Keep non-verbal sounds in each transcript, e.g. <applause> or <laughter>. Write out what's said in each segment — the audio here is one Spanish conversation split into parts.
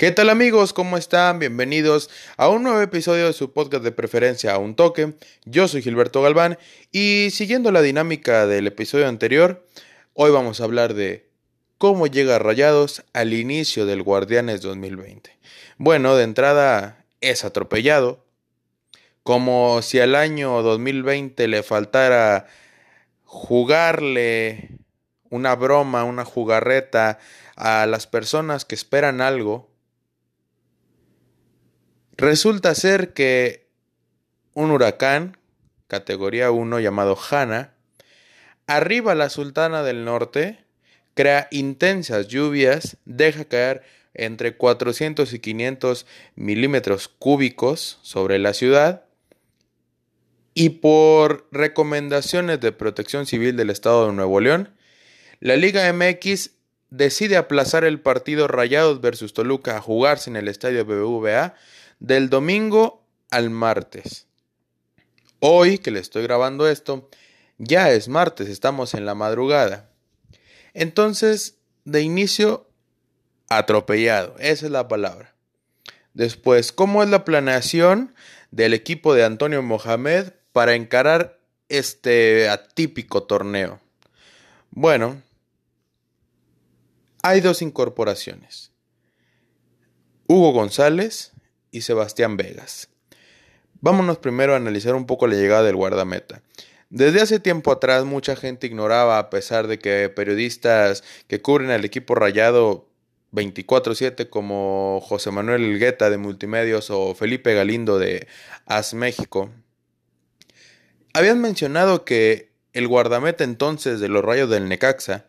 ¿Qué tal amigos? ¿Cómo están? Bienvenidos a un nuevo episodio de su podcast de preferencia a un toque. Yo soy Gilberto Galván y siguiendo la dinámica del episodio anterior, hoy vamos a hablar de cómo llega Rayados al inicio del Guardianes 2020. Bueno, de entrada es atropellado, como si al año 2020 le faltara jugarle una broma, una jugarreta a las personas que esperan algo Resulta ser que un huracán, categoría 1 llamado Hanna, arriba la Sultana del Norte, crea intensas lluvias, deja caer entre 400 y 500 milímetros cúbicos sobre la ciudad y por recomendaciones de Protección Civil del Estado de Nuevo León, la Liga MX decide aplazar el partido Rayados versus Toluca a jugarse en el estadio BBVA del domingo al martes. Hoy que le estoy grabando esto, ya es martes, estamos en la madrugada. Entonces, de inicio, atropellado, esa es la palabra. Después, ¿cómo es la planeación del equipo de Antonio Mohamed para encarar este atípico torneo? Bueno, hay dos incorporaciones. Hugo González y Sebastián Vegas. Vámonos primero a analizar un poco la llegada del guardameta. Desde hace tiempo atrás mucha gente ignoraba, a pesar de que periodistas que cubren al equipo rayado 24/7 como José Manuel Elgueta de Multimedios o Felipe Galindo de As México, habían mencionado que el guardameta entonces de los Rayos del Necaxa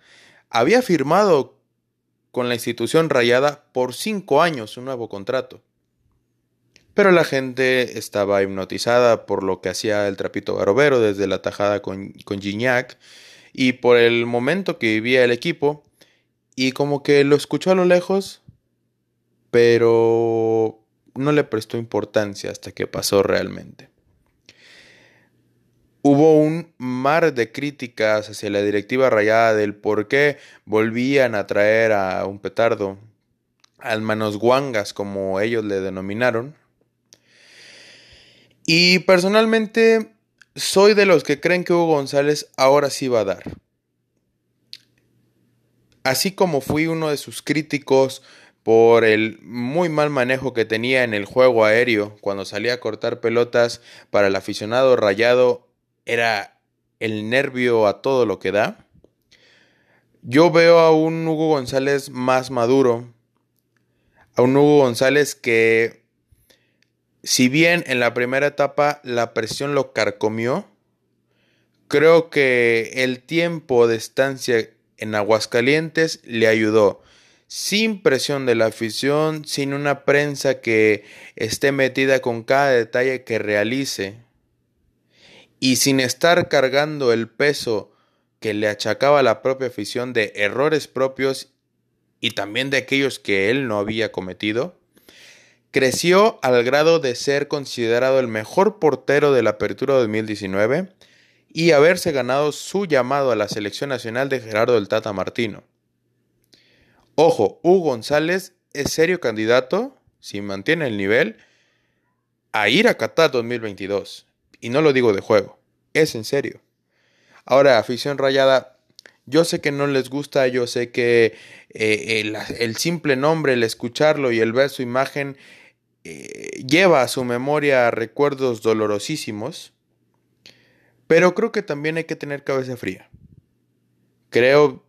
había firmado con la institución rayada por cinco años un nuevo contrato. Pero la gente estaba hipnotizada por lo que hacía el trapito Barovero desde la tajada con, con Gignac y por el momento que vivía el equipo y como que lo escuchó a lo lejos, pero no le prestó importancia hasta que pasó realmente. Hubo un mar de críticas hacia la directiva rayada del por qué volvían a traer a un petardo, al manos guangas como ellos le denominaron, y personalmente soy de los que creen que Hugo González ahora sí va a dar. Así como fui uno de sus críticos por el muy mal manejo que tenía en el juego aéreo cuando salía a cortar pelotas para el aficionado rayado, era el nervio a todo lo que da. Yo veo a un Hugo González más maduro, a un Hugo González que si bien en la primera etapa la presión lo carcomió, creo que el tiempo de estancia en Aguascalientes le ayudó. Sin presión de la afición, sin una prensa que esté metida con cada detalle que realice y sin estar cargando el peso que le achacaba la propia afición de errores propios y también de aquellos que él no había cometido, Creció al grado de ser considerado el mejor portero de la Apertura 2019 y haberse ganado su llamado a la selección nacional de Gerardo del Tata Martino. Ojo, Hugo González es serio candidato, si mantiene el nivel, a ir a Qatar 2022. Y no lo digo de juego, es en serio. Ahora, afición rayada, yo sé que no les gusta, yo sé que eh, el, el, simple nombre, el escucharlo y el ver su imagen eh, lleva a su memoria recuerdos dolorosísimos, pero creo que también hay que tener cabeza fría. Creo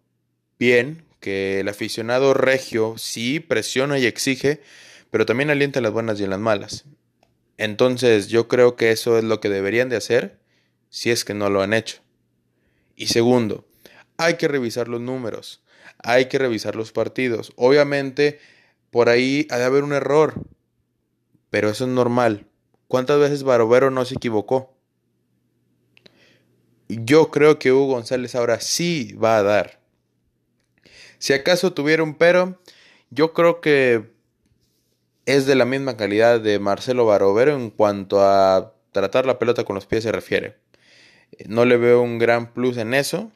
bien que el aficionado regio sí presiona y exige, pero también alienta las buenas y las malas. Entonces yo creo que eso es lo que deberían de hacer si es que no lo han hecho. Y segundo, hay que revisar los números, hay que revisar los partidos. Obviamente, por ahí ha de haber un error, pero eso es normal. ¿Cuántas veces Barovero no se equivocó? Yo creo que Hugo González ahora sí va a dar. Si acaso tuviera un pero, yo creo que es de la misma calidad de Marcelo Barovero en cuanto a tratar la pelota con los pies se refiere. No le veo un gran plus en eso,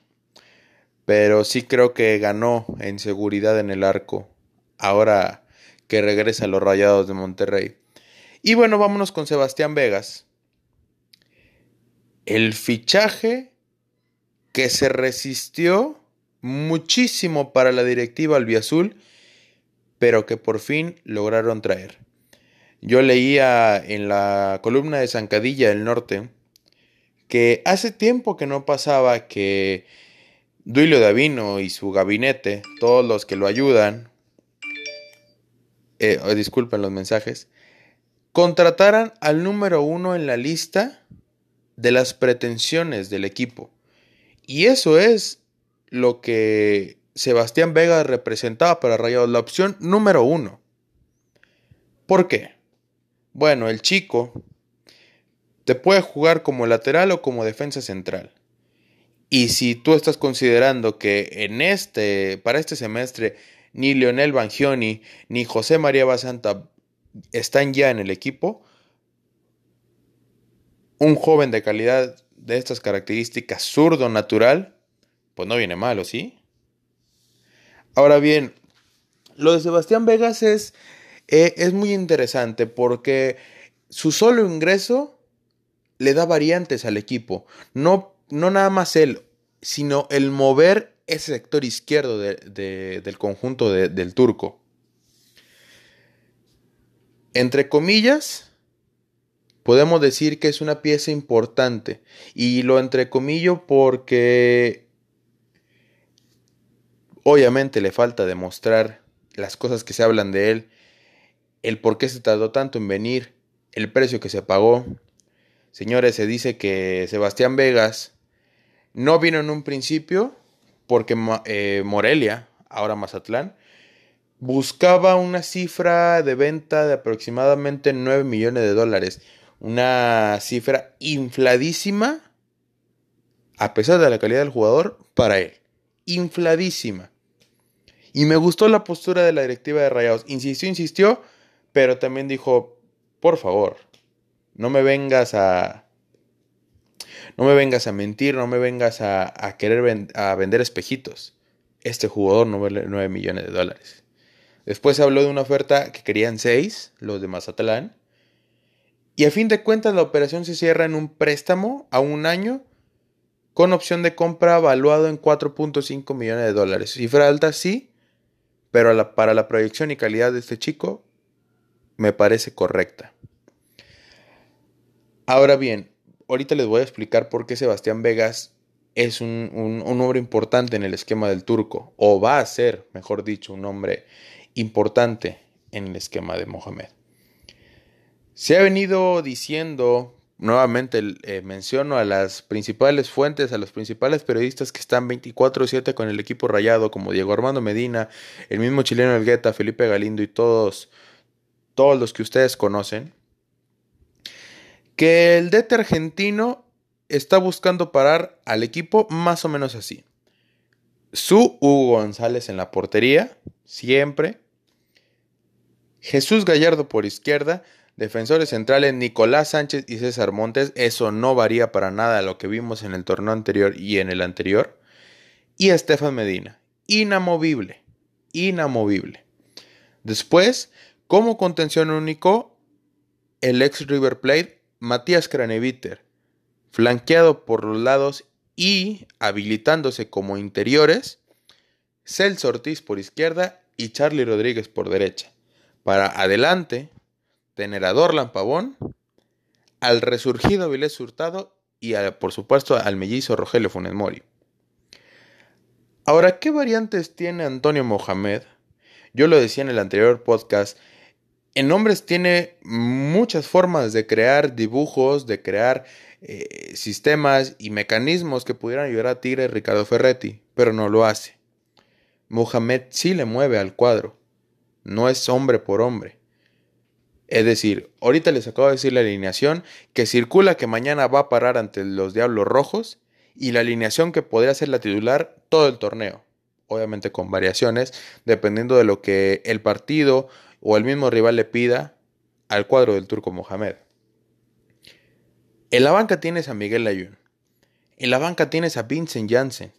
pero sí creo que ganó en seguridad en el arco. Ahora que regresa a los Rayados de Monterrey. Y bueno, vámonos con Sebastián Vegas. El fichaje que se resistió muchísimo para la directiva albiazul, pero que por fin lograron traer. Yo leía en la columna de Zancadilla del Norte que hace tiempo que no pasaba que Duilio Davino y su gabinete, todos los que lo ayudan, eh, disculpen los mensajes, contrataran al número uno en la lista de las pretensiones del equipo. Y eso es lo que Sebastián Vega representaba para Rayados, la opción número uno. ¿Por qué? Bueno, el chico te puede jugar como lateral o como defensa central. Y si tú estás considerando que en este, para este semestre, ni Leonel Bangioni ni José María Basanta están ya en el equipo, un joven de calidad de estas características, zurdo natural, pues no viene malo, ¿sí? Ahora bien, lo de Sebastián Vegas es, eh, es muy interesante porque su solo ingreso le da variantes al equipo. No, no nada más él, sino el mover ese sector izquierdo del conjunto del turco. Entre comillas, podemos decir que es una pieza importante. Y lo entrecomillo porque obviamente le falta demostrar las cosas que se hablan de él, el por qué se tardó tanto en venir, el precio que se pagó, Señores, se dice que Sebastián Vegas no vino en un principio porque eh, Morelia, ahora Mazatlán, buscaba una cifra de venta de aproximadamente 9 millones de dólares. Una cifra infladísima, a pesar de la calidad del jugador, para él. Infladísima. Y me gustó la postura de la directiva de Rayados. Insistió, insistió, pero también dijo, por favor, no me vengas a... No me vengas a mentir, no me vengas a, querer a vender espejitos. Este jugador no vale 9 millones de dólares. Después se habló de una oferta que querían 6, los de Mazatlán. Y a fin de cuentas la operación se cierra en un préstamo a un año con opción de compra valuado en 4.5 millones de dólares. Cifra alta sí, pero para la proyección y calidad de este chico me parece correcta. Ahora bien, ahorita les voy a explicar por qué Sebastián Vegas es un, un, hombre importante en el esquema del turco, o va a ser, mejor dicho, un hombre importante en el esquema de Mohamed. Se ha venido diciendo, nuevamente eh, menciono a las principales fuentes, a los principales periodistas que están 24/7 con el equipo rayado, como Diego Armando Medina, el mismo chileno Elgueta, Felipe Galindo y todos, todos los que ustedes conocen, que el DT argentino está buscando parar al equipo más o menos así. Su Hugo González en la portería, siempre. Jesús Gallardo por izquierda, defensores centrales Nicolás Sánchez y César Montes, eso no varía para nada lo que vimos en el torneo anterior y en el anterior. Y Estefan Medina, inamovible, inamovible. Después, como contención único, el ex River Plate Matías Craneviter, flanqueado por los lados y habilitándose como interiores, Celso Ortiz por izquierda y Charlie Rodríguez por derecha. Para adelante, tener a Dorlan Pavón, al resurgido Avilés Hurtado y por supuesto al mellizo Rogelio Funes Mori. Ahora, ¿qué variantes tiene Antonio Mohamed? Yo lo decía en el anterior podcast, en nombres tiene muchas formas de crear dibujos, de crear eh, sistemas y mecanismos que pudieran ayudar a Tigre Ricardo Ferretti, pero no lo hace. Mohamed sí le mueve al cuadro, no es hombre por hombre. Es decir, ahorita les acabo de decir la alineación que circula que mañana va a parar ante los Diablos Rojos y la alineación que podría ser la titular todo el torneo. Obviamente con variaciones, dependiendo de lo que el partido o el mismo rival le pida al cuadro del turco Mohamed. En la banca tienes a Miguel Layún. En la banca tienes a Vincent Janssen.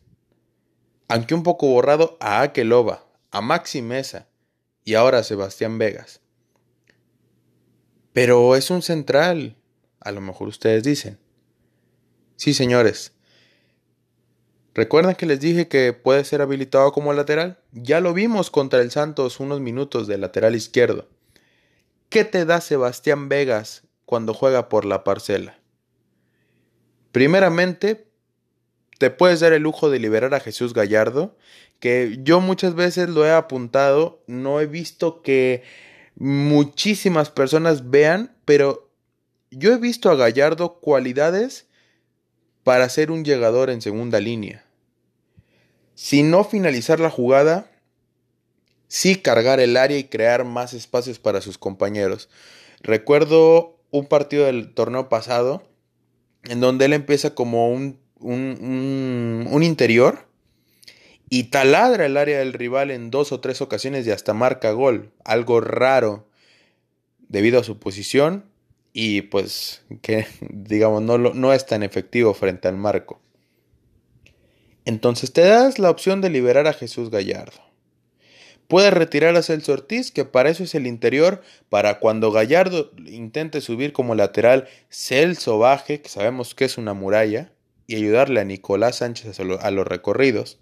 Aunque un poco borrado a Akelova, a Maxi Mesa y ahora Sebastián Vegas. Pero es un central, a lo mejor ustedes dicen. Sí, señores. ¿Recuerdan que les dije que puede ser habilitado como lateral? Ya lo vimos contra el Santos unos minutos de lateral izquierdo. ¿Qué te da Sebastián Vegas cuando juega por la parcela? Primeramente, te puedes dar el lujo de liberar a Jesús Gallardo, que yo muchas veces lo he apuntado, no he visto que muchísimas personas vean, pero yo he visto a Gallardo cualidades para ser un llegador en segunda línea. Si no finalizar la jugada, sí cargar el área y crear más espacios para sus compañeros. Recuerdo un partido del torneo pasado en donde él empieza como un, un, un, interior y taladra el área del rival en dos o tres ocasiones y hasta marca gol. Algo raro debido a su posición y pues que <laughs> digamos no, no es tan efectivo frente al marco. Entonces te das la opción de liberar a Jesús Gallardo. Puedes retirar a Celso Ortiz, que para eso es el interior, para cuando Gallardo intente subir como lateral, Celso baje, que sabemos que es una muralla, y ayudarle a Nicolás Sánchez a, los recorridos.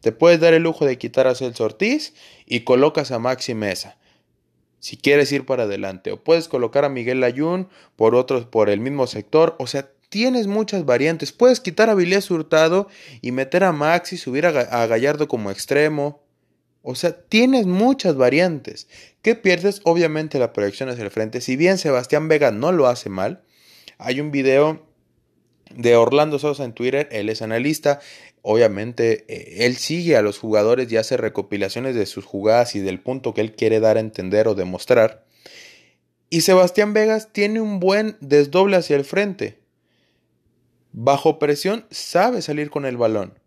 Te puedes dar el lujo de quitar a Celso Ortiz y colocas a Maxi Mesa. Si quieres ir para adelante, o puedes colocar a Miguel Ayun por otros, por el mismo sector, o sea, tienes muchas variantes. Puedes quitar a Vilés Hurtado y meter a Maxi, subir a Gallardo como extremo, o sea, tienes muchas variantes. ¿Qué pierdes? Obviamente la proyección hacia el frente. Si bien Sebastián Vega no lo hace mal, hay un video de Orlando Sosa en Twitter, él es analista, obviamente eh, él sigue a los jugadores y hace recopilaciones de sus jugadas y del punto que él quiere dar a entender o demostrar. Y Sebastián Vegas tiene un buen desdoble hacia el frente. Bajo presión sabe salir con el balón.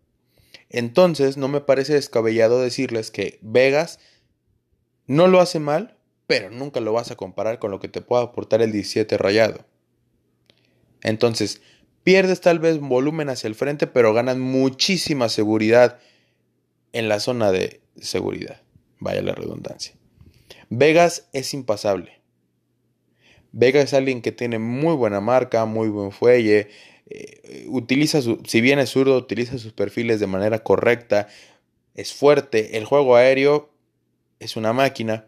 Entonces, no me parece descabellado decirles que Vegas no lo hace mal, pero nunca lo vas a comparar con lo que te pueda aportar el 17 rayado. Entonces, pierdes tal vez volumen hacia el frente, pero ganas muchísima seguridad en la zona de seguridad. Vaya la redundancia. Vegas es impasable. Vegas es alguien que tiene muy buena marca, muy buen fuelle, eh, utiliza su, si bien es zurdo, utiliza sus perfiles de manera correcta, es fuerte, el juego aéreo es una máquina.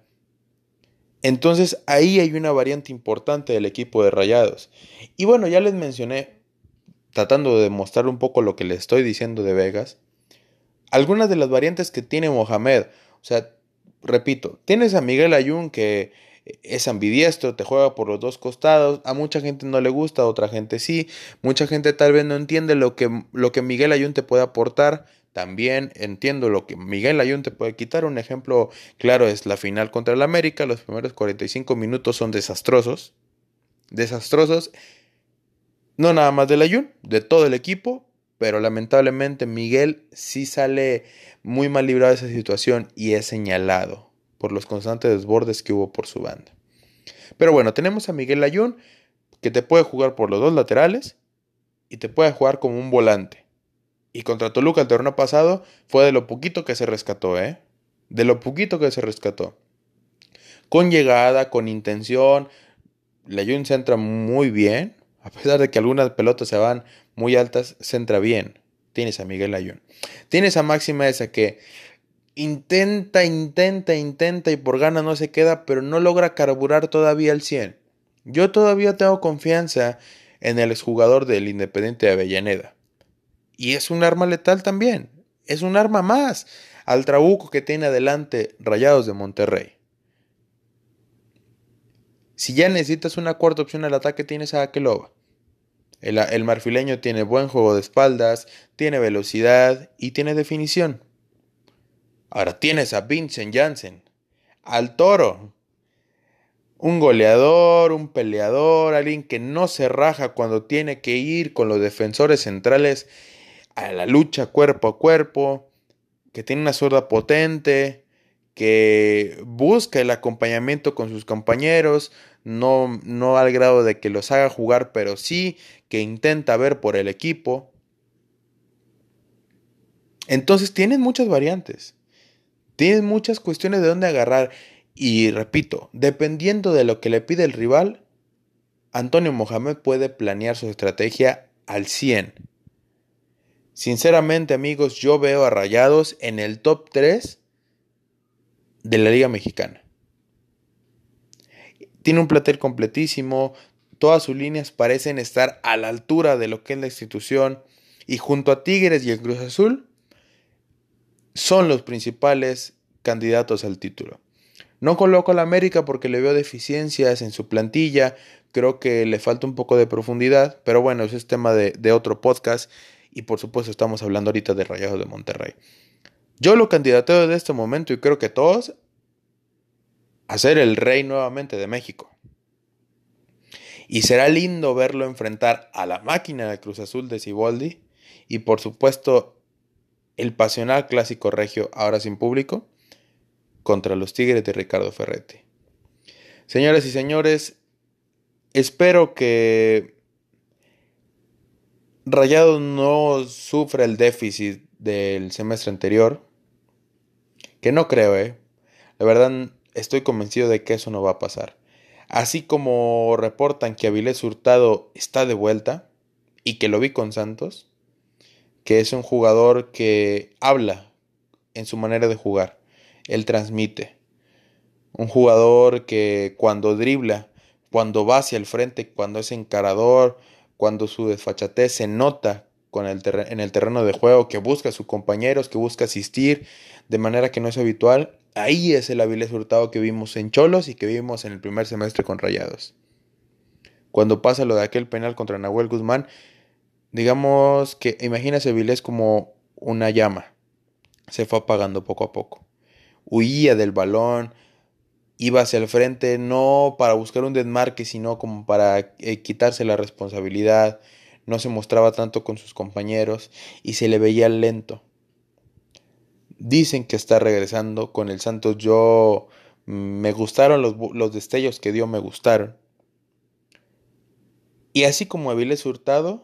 Entonces ahí hay una variante importante del equipo de Rayados. Y bueno, ya les mencioné, tratando de demostrar un poco lo que les estoy diciendo de Vegas, algunas de las variantes que tiene Mohamed. O sea, repito, tienes a Miguel Ayun que es ambidiestro, te juega por los dos costados, a mucha gente no le gusta, a otra gente sí, mucha gente tal vez no entiende lo que, lo que Miguel Ayun te puede aportar, también entiendo lo que Miguel Ayun te puede quitar, un ejemplo claro es la final contra el América, los primeros 45 minutos son desastrosos, desastrosos, no nada más del Ayun, de todo el equipo, pero lamentablemente Miguel sí sale muy mal librado de esa situación y es señalado por los constantes desbordes que hubo por su banda. Pero bueno, tenemos a Miguel Ayun, que te puede jugar por los dos laterales y te puede jugar como un volante. Y contra Toluca el torneo pasado fue de lo poquito que se rescató, ¿eh? De lo poquito que se rescató. Con llegada, con intención, Ayun centra muy bien. A pesar de que algunas pelotas se van muy altas, centra bien. Tienes a Miguel Ayun. Tienes a Máxima esa que intenta, intenta, intenta y por gana no se queda, pero no logra carburar todavía al 100. Yo todavía tengo confianza en el exjugador del Independiente de Avellaneda. Y es un arma letal también. Es un arma más al trabuco que tiene adelante Rayados de Monterrey. Si ya necesitas una cuarta opción al ataque, tienes a Akeloba. El, marfileño tiene buen juego de espaldas, tiene velocidad y tiene definición. Ahora tienes a Vincent Janssen, al toro. Un goleador, un peleador, alguien que no se raja cuando tiene que ir con los defensores centrales a la lucha cuerpo a cuerpo, que tiene una zurda potente, que busca el acompañamiento con sus compañeros, no, no al grado de que los haga jugar, pero sí que intenta ver por el equipo. Entonces tienen muchas variantes. Tienes muchas cuestiones de dónde agarrar. Y repito, dependiendo de lo que le pide el rival, Antonio Mohamed puede planear su estrategia al 100. Sinceramente amigos, yo veo a Rayados en el top 3 de la Liga Mexicana. Tiene un platel completísimo, todas sus líneas parecen estar a la altura de lo que es la institución y junto a Tigres y el Cruz Azul son los principales candidatos al título. No coloco a la América porque le veo deficiencias en su plantilla, creo que le falta un poco de profundidad, pero bueno, ese es tema de, de otro podcast y por supuesto estamos hablando ahorita de Rayados de Monterrey. Yo lo candidateo de este momento y creo que todos a ser el rey nuevamente de México. Y será lindo verlo enfrentar a la máquina de Cruz Azul de Ciboldi y por supuesto el pasional clásico regio ahora sin público contra los Tigres de Ricardo Ferretti. Señoras y señores, espero que Rayado no sufra el déficit del semestre anterior, que no creo, ¿eh? La verdad estoy convencido de que eso no va a pasar. Así como reportan que Avilés Hurtado está de vuelta y que lo vi con Santos, que es un jugador que habla en su manera de jugar él transmite. Un jugador que cuando dribla, cuando va hacia el frente, cuando es encarador, cuando su desfachatez se nota con el en el terreno de juego, que busca a sus compañeros, que busca asistir de manera que no es habitual, ahí es el Avilés Hurtado que vimos en Cholos y que vimos en el primer semestre con Rayados. Cuando pasa lo de aquel penal contra Nahuel Guzmán, digamos que imagínase Avilés como una llama, se fue apagando poco a poco huía del balón, iba hacia el frente no para buscar un desmarque, sino como para eh, quitarse la responsabilidad, no se mostraba tanto con sus compañeros y se le veía lento. Dicen que está regresando con el Santos. Yo mm, me gustaron los, los destellos que dio, me gustaron. Y así como Avilés Hurtado,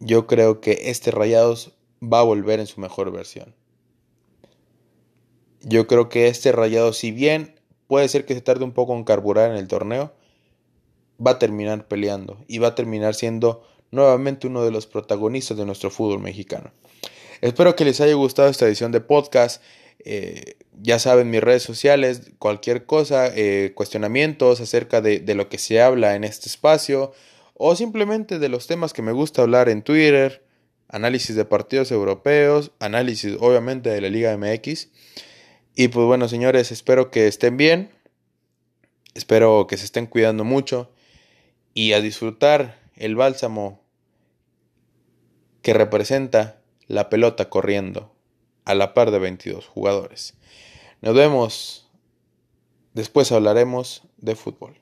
yo creo que este Rayados va a volver en su mejor versión. Yo creo que este rayado, si bien puede ser que se tarde un poco en carburar en el torneo, va a terminar peleando y va a terminar siendo nuevamente uno de los protagonistas de nuestro fútbol mexicano. Espero que les haya gustado esta edición de podcast. Eh, ya saben mis redes sociales, cualquier cosa, eh, cuestionamientos acerca de, de lo que se habla en este espacio o simplemente de los temas que me gusta hablar en Twitter, análisis de partidos europeos, análisis obviamente de la Liga MX. Y pues bueno, señores, espero que estén bien. Espero que se estén cuidando mucho. Y a disfrutar el bálsamo que representa la pelota corriendo a la par de 22 jugadores. Nos vemos. Después hablaremos de fútbol.